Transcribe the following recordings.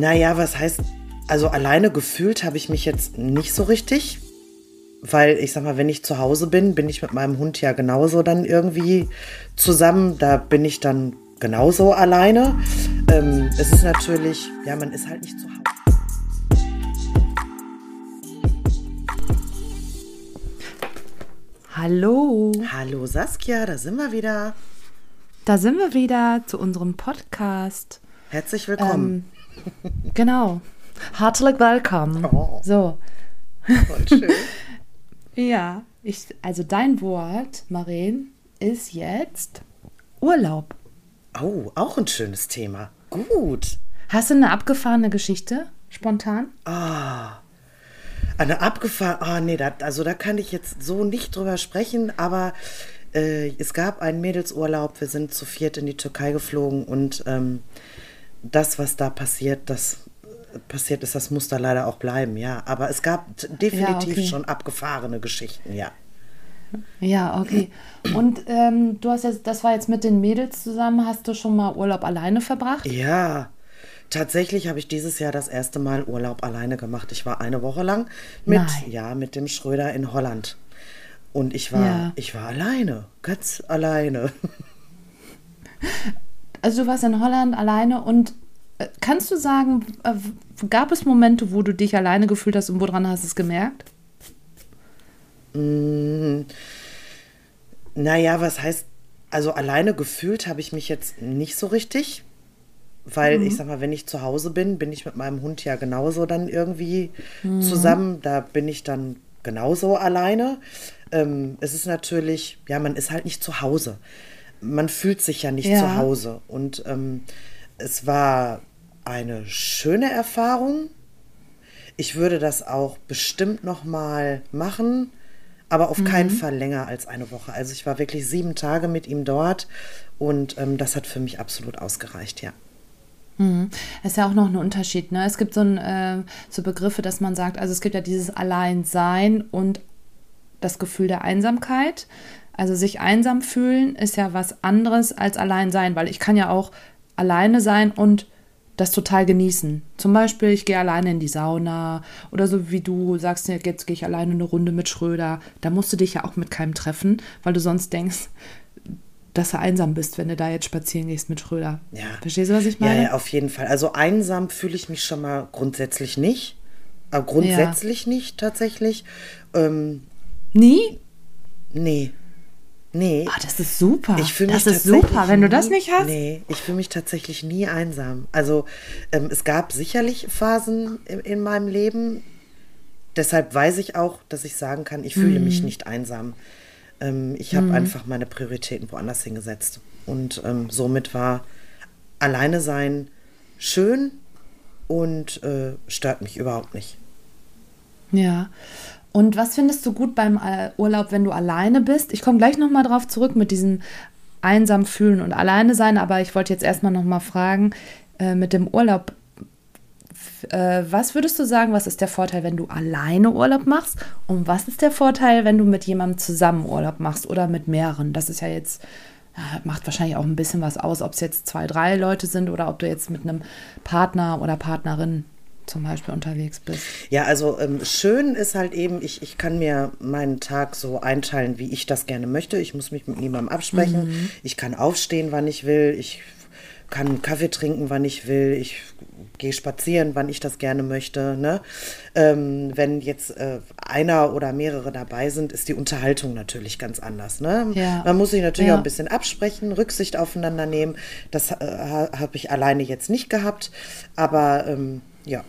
Naja, was heißt, also alleine gefühlt habe ich mich jetzt nicht so richtig. Weil ich sag mal, wenn ich zu Hause bin, bin ich mit meinem Hund ja genauso dann irgendwie zusammen. Da bin ich dann genauso alleine. Ähm, es ist natürlich, ja, man ist halt nicht zu Hause. Hallo. Hallo Saskia, da sind wir wieder. Da sind wir wieder zu unserem Podcast. Herzlich willkommen. Ähm, genau. Herzlich willkommen. Oh. So. Voll schön. Ja, ich, also dein Wort, Maren, ist jetzt Urlaub. Oh, auch ein schönes Thema. Gut. Hast du eine abgefahrene Geschichte spontan? Ah. Eine abgefahren. Ah, nee, da, also da kann ich jetzt so nicht drüber sprechen, aber äh, es gab einen Mädelsurlaub. Wir sind zu viert in die Türkei geflogen und ähm, das, was da passiert, das passiert ist, das muss da leider auch bleiben, ja. Aber es gab definitiv okay. schon abgefahrene Geschichten, ja. Ja, okay. Und ähm, du hast jetzt, das war jetzt mit den Mädels zusammen, hast du schon mal Urlaub alleine verbracht? Ja, tatsächlich habe ich dieses Jahr das erste Mal Urlaub alleine gemacht. Ich war eine Woche lang mit, Nein. ja, mit dem Schröder in Holland. Und ich war, Ja. ich war alleine, ganz alleine. Also du warst in Holland alleine und äh, kannst du sagen, äh, gab es Momente, wo du dich alleine gefühlt hast und woran hast du es gemerkt? Naja, was heißt, also alleine gefühlt habe ich mich jetzt nicht so richtig. Weil Mhm. ich sag mal, wenn ich zu Hause bin, bin ich mit meinem Hund ja genauso dann irgendwie zusammen. Da bin ich dann genauso alleine. Ähm, es ist natürlich, ja, man ist halt nicht zu Hause. Man fühlt sich ja nicht Ja. zu Hause. Und ähm, es war eine schöne Erfahrung. Ich würde das auch bestimmt noch mal machen, aber auf keinen Fall länger als eine Woche. Also ich war wirklich sieben Tage mit ihm dort und ähm, das hat für mich absolut ausgereicht, ja. Mhm. Das ist ja auch noch ein Unterschied. Ne? Es gibt so, ein, äh, so Begriffe, dass man sagt, also es gibt ja dieses Alleinsein und das Gefühl der Einsamkeit. Also sich einsam fühlen ist ja was anderes als allein sein, weil ich kann ja auch alleine sein und das total genießen. Zum Beispiel, ich gehe alleine in die Sauna oder so wie du sagst, ja, jetzt gehe ich alleine eine Runde mit Schröder. Da musst du dich ja auch mit keinem treffen, weil du sonst denkst, dass du einsam bist, wenn du da jetzt spazieren gehst mit Schröder. Ja. Verstehst du, was ich Ja, meine? ja, auf jeden Fall. Also einsam fühle ich mich schon mal grundsätzlich nicht. Aber grundsätzlich nicht tatsächlich. Ähm, Nie? nee. Nee. Ah, das ist super. Ich fühle mich das ist super, wenn du das nicht hast. Nee, ich fühle mich tatsächlich nie einsam. Also ähm, es gab sicherlich Phasen in, in meinem Leben. Deshalb weiß ich auch, dass ich sagen kann, ich fühle Mhm. mich nicht einsam. Ähm, ich habe einfach meine Prioritäten woanders hingesetzt. Und ähm, somit war alleine sein schön und äh, stört mich überhaupt nicht. Ja. Und was findest du gut beim äh, Urlaub, wenn du alleine bist? Ich komme gleich nochmal drauf zurück mit diesem einsam fühlen und alleine sein, aber ich wollte jetzt erstmal nochmal fragen, äh, mit dem Urlaub, äh, was würdest du sagen, was ist der Vorteil, wenn du alleine Urlaub machst? Und was ist der Vorteil, wenn du mit jemandem zusammen Urlaub machst oder mit mehreren? Das ist ja jetzt, macht wahrscheinlich auch ein bisschen was aus, ob es jetzt zwei, drei Leute sind oder ob du jetzt mit einem Partner oder Partnerin zum Beispiel unterwegs bist. Ja, also ähm, schön ist halt eben, ich, ich kann mir meinen Tag so einteilen, wie ich das gerne möchte. Ich muss mich mit niemandem absprechen. Ich kann aufstehen, wann ich will. Ich kann Kaffee trinken, wann ich will. Ich gehe spazieren, wann ich das gerne möchte. Ne? Ähm, wenn jetzt äh, einer oder mehrere dabei sind, ist die Unterhaltung natürlich ganz anders. Ne? Ja. Man muss sich natürlich Ja. auch ein bisschen absprechen, Rücksicht aufeinander nehmen. Das äh, ha- habe ich alleine jetzt nicht gehabt. Aber ähm, ja,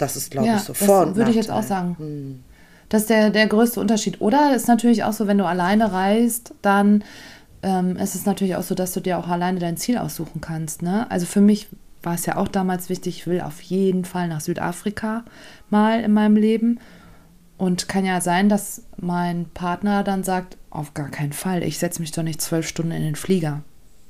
das ist, glaube ich, so Vor- das würde ich jetzt auch sagen. Das ist der, der größte Unterschied. Oder ist natürlich auch so, wenn du alleine reist, dann ähm, ist es natürlich auch so, dass du dir auch alleine dein Ziel aussuchen kannst. Ne? Also für mich war es ja auch damals wichtig, ich will auf jeden Fall nach Südafrika mal in meinem Leben. Und kann ja sein, dass mein Partner dann sagt, auf gar keinen Fall, ich setze mich doch nicht zwölf Stunden in den Flieger.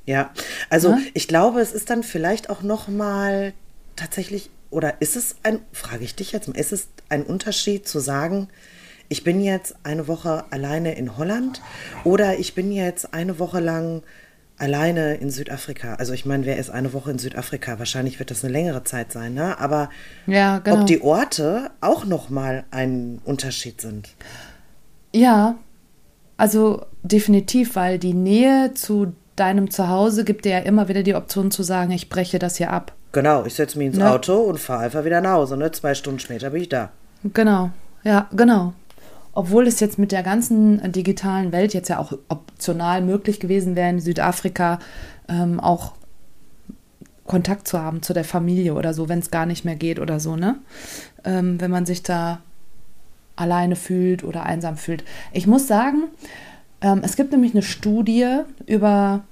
Ja, also Ne? ich glaube, es ist dann vielleicht auch noch mal tatsächlich, oder ist es ein, frage ich dich jetzt mal, ist es ein Unterschied zu sagen, ich bin jetzt eine Woche alleine in Holland oder ich bin jetzt eine Woche lang alleine in Südafrika. Also ich meine, wer ist eine Woche in Südafrika? Wahrscheinlich wird das eine längere Zeit sein, ne? Aber ja, genau. ob die Orte auch nochmal ein Unterschied sind. Ja, also definitiv, weil die Nähe zu deinem Zuhause gibt dir ja immer wieder die Option zu sagen, ich breche das hier ab. Genau, ich setze mich ins ne? Auto und fahre einfach wieder nach Hause. Ne? Zwei Stunden später bin ich da. Genau, ja, genau. Obwohl es jetzt mit der ganzen digitalen Welt jetzt ja auch optional möglich gewesen wäre, in Südafrika ähm, auch Kontakt zu haben zu der Familie oder so, wenn es gar nicht mehr geht oder so, ne? Ähm, wenn man sich da alleine fühlt oder einsam fühlt. Ich muss sagen, ähm, es gibt nämlich eine Studie über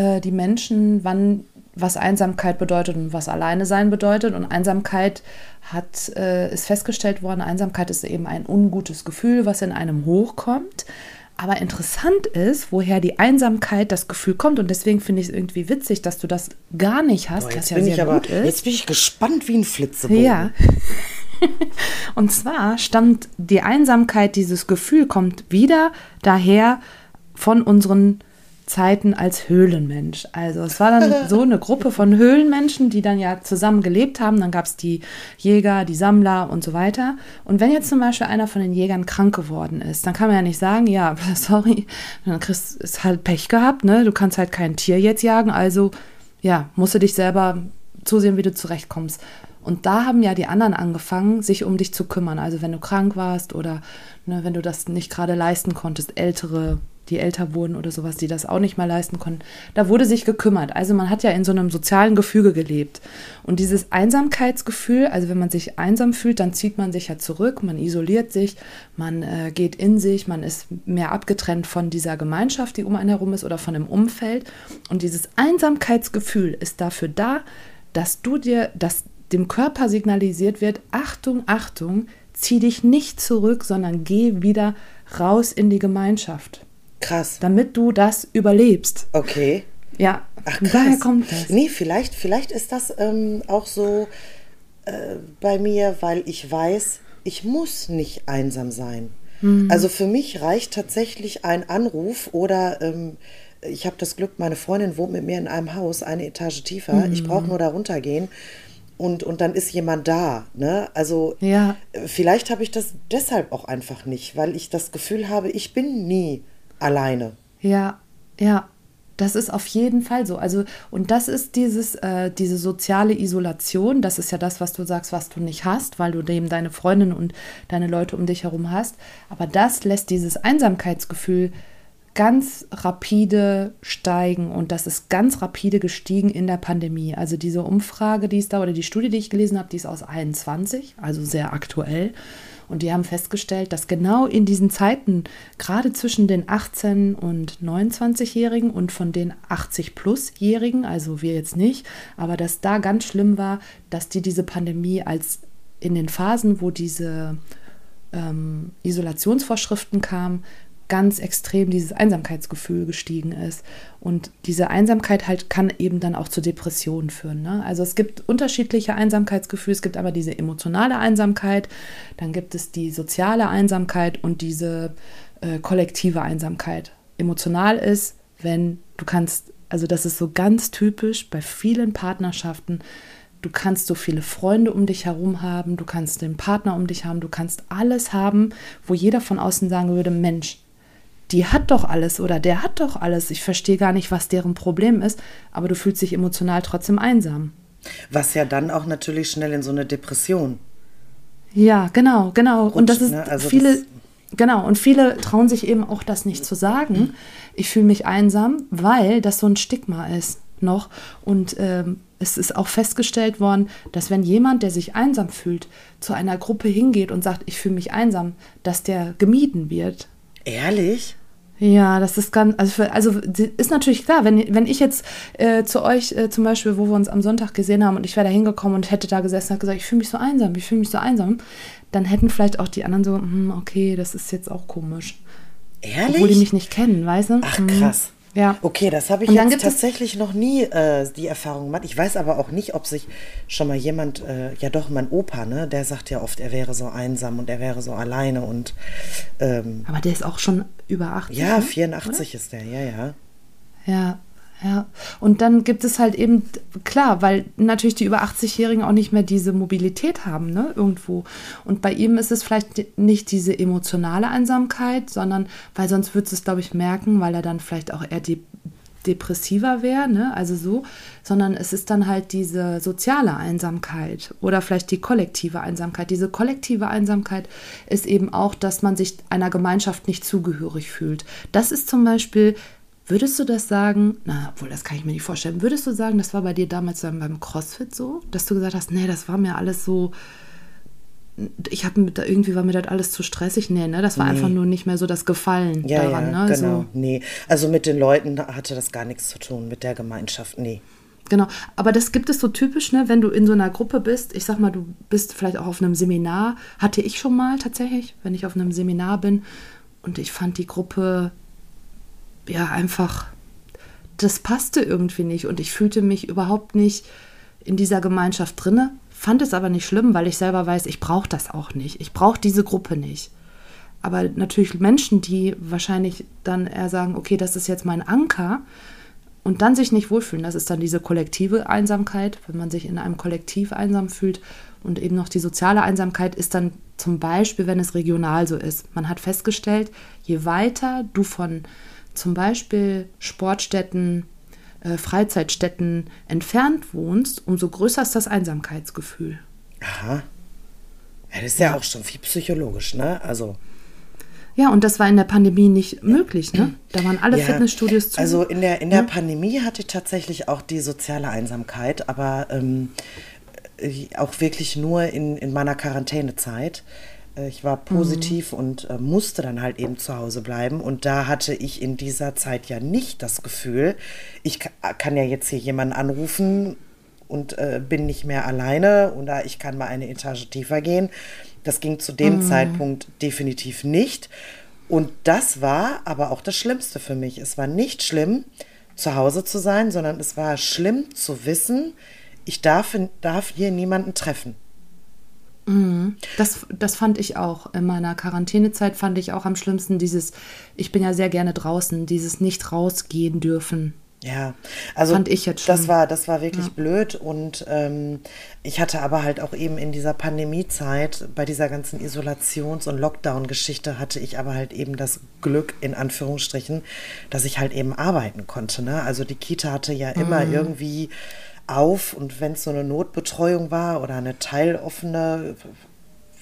äh, die Menschen, wann was Einsamkeit bedeutet und was alleine sein bedeutet. Und Einsamkeit hat, äh, ist festgestellt worden, Einsamkeit ist eben ein ungutes Gefühl, was in einem hochkommt. Aber interessant ist, woher die Einsamkeit, das Gefühl kommt. Und deswegen finde ich es irgendwie witzig, dass du das gar nicht hast, Boah, was ja bin sehr ich aber, gut ist. Jetzt bin ich gespannt wie ein Flitzebogen. Ja. Und zwar stammt die Einsamkeit, dieses Gefühl kommt wieder daher von unseren Zeiten als Höhlenmensch. Also es war dann so eine Gruppe von Höhlenmenschen, die dann ja zusammen gelebt haben. Dann gab es die Jäger, die Sammler und so weiter. Und wenn jetzt zum Beispiel einer von den Jägern krank geworden ist, dann kann man ja nicht sagen, ja, sorry, dann kriegst du halt Pech gehabt, ne? Du kannst halt kein Tier jetzt jagen, also ja, musst du dich selber zusehen, wie du zurechtkommst. Und da haben ja die anderen angefangen, sich um dich zu kümmern. Also wenn du krank warst oder ne, wenn du das nicht gerade leisten konntest, ältere die älter wurden oder sowas, die das auch nicht mehr leisten konnten. Da wurde sich gekümmert. Also man hat ja in so einem sozialen Gefüge gelebt. Und dieses Einsamkeitsgefühl, also wenn man sich einsam fühlt, dann zieht man sich ja zurück, man isoliert sich, man äh, geht in sich, man ist mehr abgetrennt von dieser Gemeinschaft, die um einen herum ist oder von dem Umfeld. Und dieses Einsamkeitsgefühl ist dafür da, dass du dir, dass dem Körper signalisiert wird, Achtung, Achtung, zieh dich nicht zurück, sondern geh wieder raus in die Gemeinschaft. Krass. Damit du das überlebst. Okay. Ja, Ach, krass. daher kommt das. Nee, vielleicht, vielleicht ist das ähm, auch so äh, bei mir, weil ich weiß, ich muss nicht einsam sein. Mhm. Also für mich reicht tatsächlich ein Anruf oder ähm, ich habe das Glück, meine Freundin wohnt mit mir in einem Haus, eine Etage tiefer. Mhm. Ich brauche nur da runtergehen und, und dann ist jemand da. Ne? Also ja. Äh, vielleicht habe ich das deshalb auch einfach nicht, weil ich das Gefühl habe, ich bin nie alleine. Ja, ja. Das ist auf jeden Fall so. Also, und das ist dieses, äh, diese soziale Isolation. Das ist ja das, was du sagst, was du nicht hast, weil du eben deine Freundin und deine Leute um dich herum hast. Aber das lässt dieses Einsamkeitsgefühl ganz rapide steigen und das ist ganz rapide gestiegen in der Pandemie. Also diese Umfrage, die ist da oder die Studie, die ich gelesen habe, die ist aus 21, also sehr aktuell. Und die haben festgestellt, dass genau in diesen Zeiten, gerade zwischen den 18- und 29-Jährigen und von den 80-plus-Jährigen, also wir jetzt nicht, aber dass da ganz schlimm war, dass die diese Pandemie als in den Phasen, wo diese ähm, Isolationsvorschriften kamen, ganz extrem dieses Einsamkeitsgefühl gestiegen ist. Und diese Einsamkeit halt kann eben dann auch zu Depressionen führen. Ne? Also es gibt unterschiedliche Einsamkeitsgefühle. Es gibt aber diese emotionale Einsamkeit, dann gibt es die soziale Einsamkeit und diese äh, kollektive Einsamkeit. Emotional ist, wenn du kannst, also das ist so ganz typisch bei vielen Partnerschaften, Du kannst so viele Freunde um dich herum haben, du kannst den Partner um dich haben, du kannst alles haben, wo jeder von außen sagen würde, Mensch, die hat doch alles oder der hat doch alles. Ich verstehe gar nicht, was deren Problem ist, aber du fühlst dich emotional trotzdem einsam. Was ja dann auch natürlich schnell in so eine Depression. Ja, genau, genau. Rutscht, und das ist ne? also viele, das genau, und viele trauen sich eben auch das nicht zu sagen. Ich fühle mich einsam, weil das so ein Stigma ist noch. Und ähm, es ist auch festgestellt worden, dass wenn jemand, der sich einsam fühlt, zu einer Gruppe hingeht und sagt, ich fühle mich einsam, dass der gemieden wird. Ehrlich? Ja, das ist ganz, also, für, also ist natürlich klar, wenn, wenn ich jetzt äh, zu euch äh, zum Beispiel, wo wir uns am Sonntag gesehen haben und ich wäre da hingekommen und hätte da gesessen und gesagt, ich fühle mich so einsam, ich fühle mich so einsam, dann hätten vielleicht auch die anderen so, hm, okay, das ist jetzt auch komisch. Ehrlich? Obwohl die mich nicht kennen, weißt du? Ach, krass. Ja. Okay, das habe ich jetzt tatsächlich noch nie äh, die Erfahrung gemacht. Ich weiß aber auch nicht, ob sich schon mal jemand, äh, ja doch, mein Opa, ne, der sagt ja oft, er wäre so einsam und er wäre so alleine und. Ähm, aber der ist auch schon über 80. Ja, 84 ne? ist der, ja, ja. Ja, Ja, und dann gibt es halt eben, klar, weil natürlich die über 80-Jährigen auch nicht mehr diese Mobilität haben, ne, irgendwo. Und bei ihm ist es vielleicht nicht diese emotionale Einsamkeit, sondern, weil sonst würdest du es, glaube ich, merken, weil er dann vielleicht auch eher die depressiver wäre, ne? also so, sondern es ist dann halt diese soziale Einsamkeit oder vielleicht die kollektive Einsamkeit. Diese kollektive Einsamkeit ist eben auch, dass man sich einer Gemeinschaft nicht zugehörig fühlt. Das ist zum Beispiel Würdest du das sagen, na, obwohl das kann ich mir nicht vorstellen, würdest du sagen, das war bei dir damals beim CrossFit so, dass du gesagt hast, nee, das war mir alles so, ich habe da irgendwie war mir das alles zu stressig, nee, ne, das war nee. einfach nur nicht mehr so das Gefallen ja, daran, ja, ne, genau, so. nee, also mit den Leuten hatte das gar nichts zu tun, mit der Gemeinschaft, nee. Genau, aber das gibt es so typisch, ne, wenn du in so einer Gruppe bist, ich sag mal, du bist vielleicht auch auf einem Seminar, hatte ich schon mal tatsächlich, wenn ich auf einem Seminar bin. Und ich fand die Gruppe ja einfach, das passte irgendwie nicht und ich fühlte mich überhaupt nicht in dieser Gemeinschaft drinne, fand es aber nicht schlimm, weil ich selber weiß, ich brauche das auch nicht. Ich brauche diese Gruppe nicht. Aber natürlich Menschen, die wahrscheinlich dann eher sagen, okay, das ist jetzt mein Anker und dann sich nicht wohlfühlen, das ist dann diese kollektive Einsamkeit, wenn man sich in einem Kollektiv einsam fühlt und eben noch die soziale Einsamkeit ist dann zum Beispiel, wenn es regional so ist. Man hat festgestellt, je weiter du von zum Beispiel Sportstätten, äh, Freizeitstätten entfernt wohnst, umso größer ist das Einsamkeitsgefühl. Aha. Ja, das ist ja, ja auch schon viel psychologisch, ne? Also. Ja, und das war in der Pandemie nicht möglich, ne? Da waren alle ja, Fitnessstudios zu. Also in der, in der ja. Pandemie hatte ich tatsächlich auch die soziale Einsamkeit, aber ähm, äh, auch wirklich nur in, in meiner Quarantänezeit. Äh, ich war positiv mhm. und äh, musste dann halt eben zu Hause bleiben. Und da hatte ich in dieser Zeit ja nicht das Gefühl, ich kann ja jetzt hier jemanden anrufen und äh, bin nicht mehr alleine oder ich kann mal eine Etage tiefer gehen. Das ging zu dem mhm. Zeitpunkt definitiv nicht. Und das war aber auch das Schlimmste für mich. Es war nicht schlimm, zu Hause zu sein, sondern es war schlimm zu wissen, ich darf, darf hier niemanden treffen. Mhm. Das, das fand ich auch. In meiner Quarantänezeit fand ich auch am schlimmsten dieses, ich bin ja sehr gerne draußen, dieses nicht rausgehen dürfen. Ja, also fand ich jetzt das war das war wirklich ja. blöd und ähm, ich hatte aber halt auch eben in dieser Pandemiezeit bei dieser ganzen Isolations- und Lockdown-Geschichte hatte ich aber halt eben das Glück in Anführungsstrichen, dass ich halt eben arbeiten konnte. Ne? Also die Kita hatte ja immer mhm. irgendwie auf und wenn es so eine Notbetreuung war oder eine teiloffene,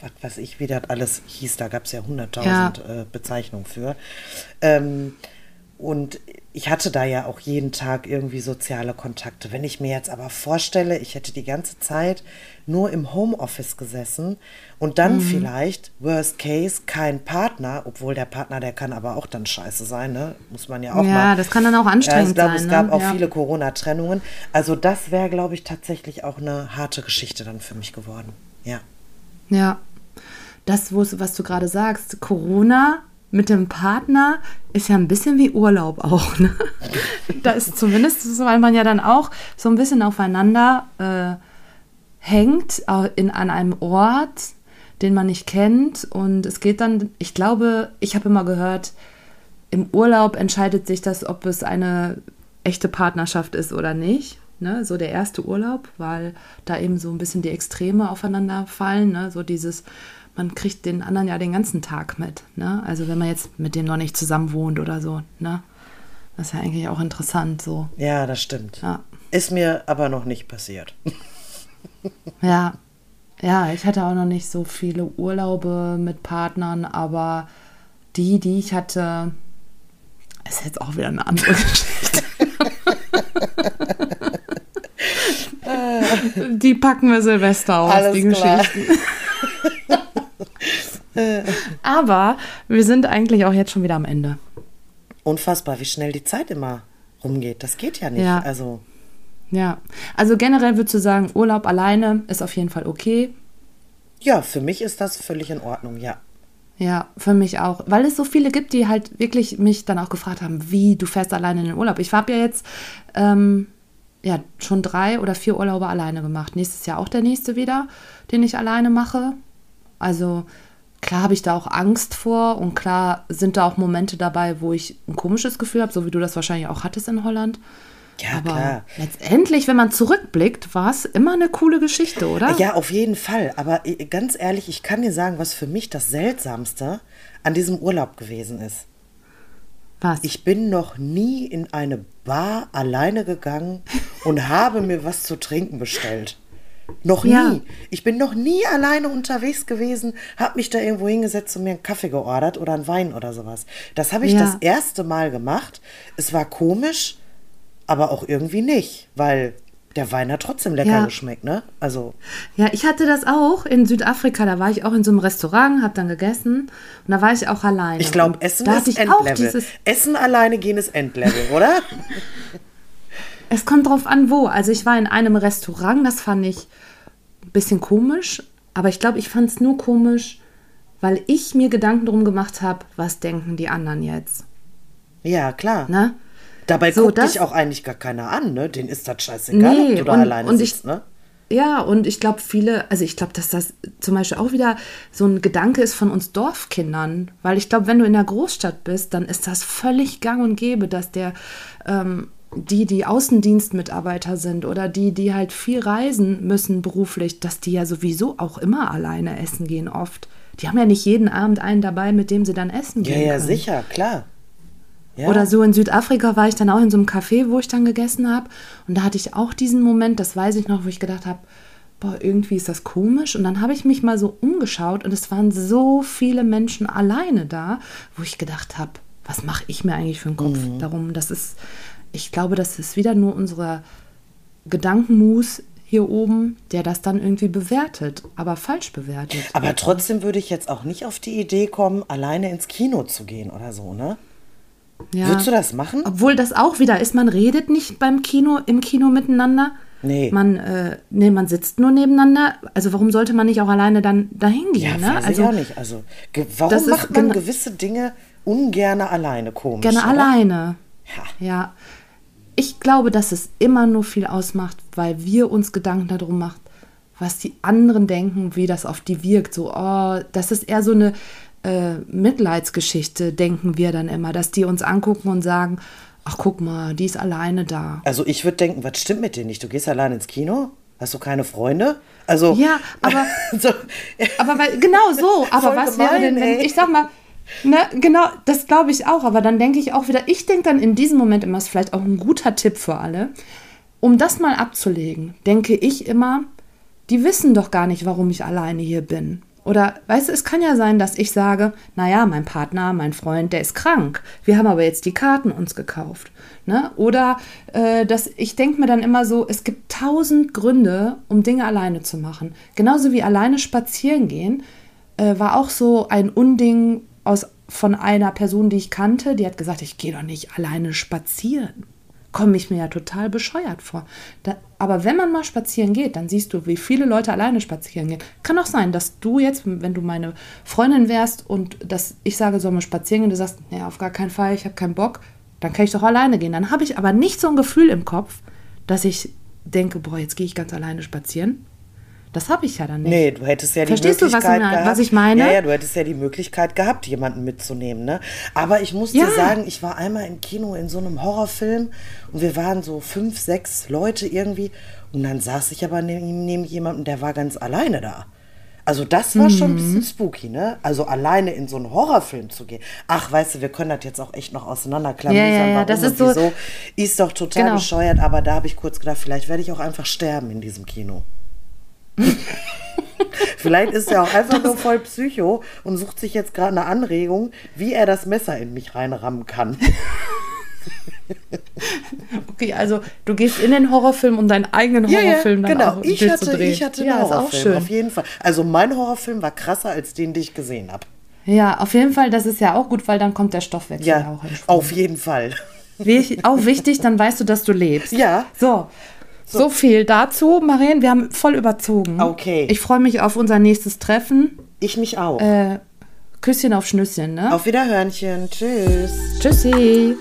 was weiß ich, wie das alles hieß, da gab es ja hunderttausend ja. äh, Bezeichnungen für. Ähm, und ich hatte da ja auch jeden Tag irgendwie soziale Kontakte. Wenn ich mir jetzt aber vorstelle, ich hätte die ganze Zeit nur im Homeoffice gesessen und dann mhm. vielleicht, worst case, kein Partner, obwohl der Partner, der kann aber auch dann scheiße sein, ne? muss man ja auch ja, mal. Ja, das kann dann auch anstrengend ja, ich glaube, Es gab ne? auch ja. viele Corona-Trennungen. Also das wäre, glaube ich, tatsächlich auch eine harte Geschichte dann für mich geworden. Ja. Ja. Das, was du gerade sagst, Corona mit dem Partner ist ja ein bisschen wie Urlaub auch. Ne? da ist zumindest, weil man ja dann auch so ein bisschen aufeinander äh, hängt in, an einem Ort, den man nicht kennt. Und es geht dann, ich glaube, ich habe immer gehört, im Urlaub entscheidet sich das, ob es eine echte Partnerschaft ist oder nicht. Ne? So der erste Urlaub, weil da eben so ein bisschen die Extreme aufeinander fallen. Ne? So dieses, man kriegt den anderen ja den ganzen Tag mit. Ne? Also wenn man jetzt mit dem noch nicht zusammen wohnt oder so. Ne? Das ist ja eigentlich auch interessant so. Ja, das stimmt. Ja. Ist mir aber noch nicht passiert. ja. Ja, ich hatte auch noch nicht so viele Urlaube mit Partnern, aber die, die ich hatte, ist jetzt auch wieder eine andere Geschichte. die packen wir Silvester aus, Alles die klar. Geschichten. Aber wir sind eigentlich auch jetzt schon wieder am Ende. Unfassbar, wie schnell die Zeit immer rumgeht. Das geht ja nicht. Ja. Also. Ja, also generell würdest du sagen, Urlaub alleine ist auf jeden Fall okay. Ja, für mich ist das völlig in Ordnung, ja. Ja, für mich auch. Weil es so viele gibt, die halt wirklich mich dann auch gefragt haben, wie, du fährst alleine in den Urlaub. Ich habe ja jetzt ähm, ja, schon drei oder vier Urlaube alleine gemacht. Nächstes Jahr auch der nächste wieder, den ich alleine mache. Also klar habe ich da auch Angst vor und klar sind da auch Momente dabei, wo ich ein komisches Gefühl habe, so wie du das wahrscheinlich auch hattest in Holland. Ja, Aber klar. letztendlich, wenn man zurückblickt, war es immer eine coole Geschichte, oder? Ja, auf jeden Fall. Aber äh, ganz ehrlich, ich kann dir sagen, was für mich das Seltsamste an diesem Urlaub gewesen ist. Was? Ich bin noch nie in eine Bar alleine gegangen und habe mir was zu trinken bestellt. Noch nie. Ja. Ich bin noch nie alleine unterwegs gewesen, habe mich da irgendwo hingesetzt und mir einen Kaffee geordert oder einen Wein oder sowas. Das habe ich Ja. das erste Mal gemacht. Es war komisch, aber auch irgendwie nicht, weil der Wein hat trotzdem lecker Ja. geschmeckt, ne? Also, Ja, ich hatte das auch in Südafrika. Da war ich auch in so einem Restaurant, habe dann gegessen und da war ich auch alleine. ich glaube, Essen ist Endlevel. Essen alleine gehen ist Endlevel, oder? Es kommt drauf an, wo. Also ich war in einem Restaurant, das fand ich ein bisschen komisch, aber ich glaube, ich fand es nur komisch, weil ich mir Gedanken drum gemacht habe, was denken die anderen jetzt. ja, klar. Ne? Dabei So, guckt das- dich auch eigentlich gar keiner an, ne? Den ist das scheißegal, Nee, ob du da und- alleine und ich- sitzt, ne? Ja, und ich glaube, viele, also ich glaube, dass das zum Beispiel auch wieder so ein Gedanke ist von uns Dorfkindern. Weil ich glaube, wenn du in der Großstadt bist, dann ist das völlig gang und gäbe, dass der, ähm, die, die Außendienstmitarbeiter sind oder die, die halt viel reisen müssen beruflich, dass die ja sowieso auch immer alleine essen gehen oft. Die haben ja nicht jeden Abend einen dabei, mit dem sie dann essen Ja, gehen ja, können. sicher, klar. Ja. Oder so in Südafrika war ich dann auch in so einem Café, wo ich dann gegessen habe. Und da hatte ich auch diesen Moment, das weiß ich noch, wo ich gedacht habe, boah, irgendwie ist das komisch. Und dann habe ich mich mal so umgeschaut und es waren so viele Menschen alleine da, wo ich gedacht habe, was mache ich mir eigentlich für einen Kopf Mhm. darum? Das ist, ich glaube, das ist wieder nur unser Gedankenmus hier oben, der das dann irgendwie bewertet, aber falsch bewertet. Aber trotzdem würde ich jetzt auch nicht auf die Idee kommen, alleine ins Kino zu gehen oder so, ne? Ja. Würdest du das machen? Obwohl das auch wieder ist, man redet nicht beim Kino, im Kino miteinander. Nee. Man, äh, nee, man sitzt nur nebeneinander. Also warum sollte man nicht auch alleine dann dahin Ja, gehen? ne? weiß Also ich auch nicht. Also, warum das ist macht man gewisse Dinge ungerne alleine komisch? gerne oder? alleine. Ja. Ja. Ich glaube, dass es immer nur viel ausmacht, weil wir uns Gedanken darum machen, was die anderen denken, wie das auf die wirkt. So, oh, das ist eher so eine äh, Mitleidsgeschichte, denken wir dann immer, dass die uns angucken und sagen, ach guck mal, die ist alleine da. Also ich würde denken, was stimmt mit dir nicht? Du gehst allein ins Kino? Hast du keine Freunde? Also Ja, aber so, Aber weil, genau so, aber was wäre gemein, denn, wenn, ey. ich sag mal, ne, genau, das glaube ich auch, aber dann denke ich auch wieder, ich denke dann in diesem Moment immer, ist vielleicht auch ein guter Tipp für alle, um das mal abzulegen, denke ich immer, die wissen doch gar nicht, warum ich alleine hier bin. Oder, weißt du, es kann ja sein, dass ich sage, naja, mein Partner, mein Freund, der ist krank. Wir haben aber jetzt die Karten uns gekauft. Ne? Oder äh, dass ich denke mir dann immer so, es gibt tausend Gründe, um Dinge alleine zu machen. Genauso wie alleine spazieren gehen, äh, war auch so ein Unding aus, von einer Person, die ich kannte, die hat gesagt, ich gehe doch nicht alleine spazieren. Komme ich mir ja total bescheuert vor. Da, aber wenn man mal spazieren geht, dann siehst du, wie viele Leute alleine spazieren gehen. Kann auch sein, dass du jetzt, wenn du meine Freundin wärst und dass ich sage, sollen wir spazieren gehen, du sagst, nee, auf gar keinen Fall, ich habe keinen Bock, dann kann ich doch alleine gehen. Dann habe ich aber nicht so ein Gefühl im Kopf, dass ich denke, boah, jetzt gehe ich ganz alleine spazieren. Das habe ich ja dann nicht. Nee, du hättest ja die Verstehst du, was Möglichkeit gehabt. was ich meine? Ja, ja, du hättest ja die Möglichkeit gehabt, jemanden mitzunehmen, ne? Aber ich muss Ja. dir sagen, ich war einmal im Kino in so einem Horrorfilm und wir waren so fünf, sechs Leute irgendwie und dann saß ich aber neben, neben jemandem, der war ganz alleine da. Also das war schon ein Mhm. bisschen spooky, ne? Also alleine in so einen Horrorfilm zu gehen. Ach, weißt du, wir können das jetzt auch echt noch auseinanderklamüsern, Ja, ja, ja, das ist so- wieso. Ist doch total Genau. bescheuert, aber da habe ich kurz gedacht, vielleicht werde ich auch einfach sterben in diesem Kino. Vielleicht ist er auch einfach nur voll Psycho und sucht sich jetzt gerade eine Anregung, wie er das Messer in mich reinrammen kann. Okay, also du gehst in den Horrorfilm, um deinen eigenen Horrorfilm dann genau. auch Ich Bild hatte, zu drehen. ich hatte einen ja, ist auch schön. auf jeden Fall. Also mein Horrorfilm war krasser als den, den ich gesehen habe. Ja, auf jeden Fall, das ist ja auch gut, weil dann kommt der Stoffwechsel ja, Ja, auch in Schwung. auf jeden Fall. Auch wichtig, dann weißt du, dass du lebst. Ja. So. So viel dazu, Marien. Wir haben voll überzogen. Okay. Ich freue mich auf unser nächstes Treffen. Ich mich auch. Äh, Küsschen auf Schnüsschen, ne? Auf Wiederhörnchen. Tschüss. Tschüssi.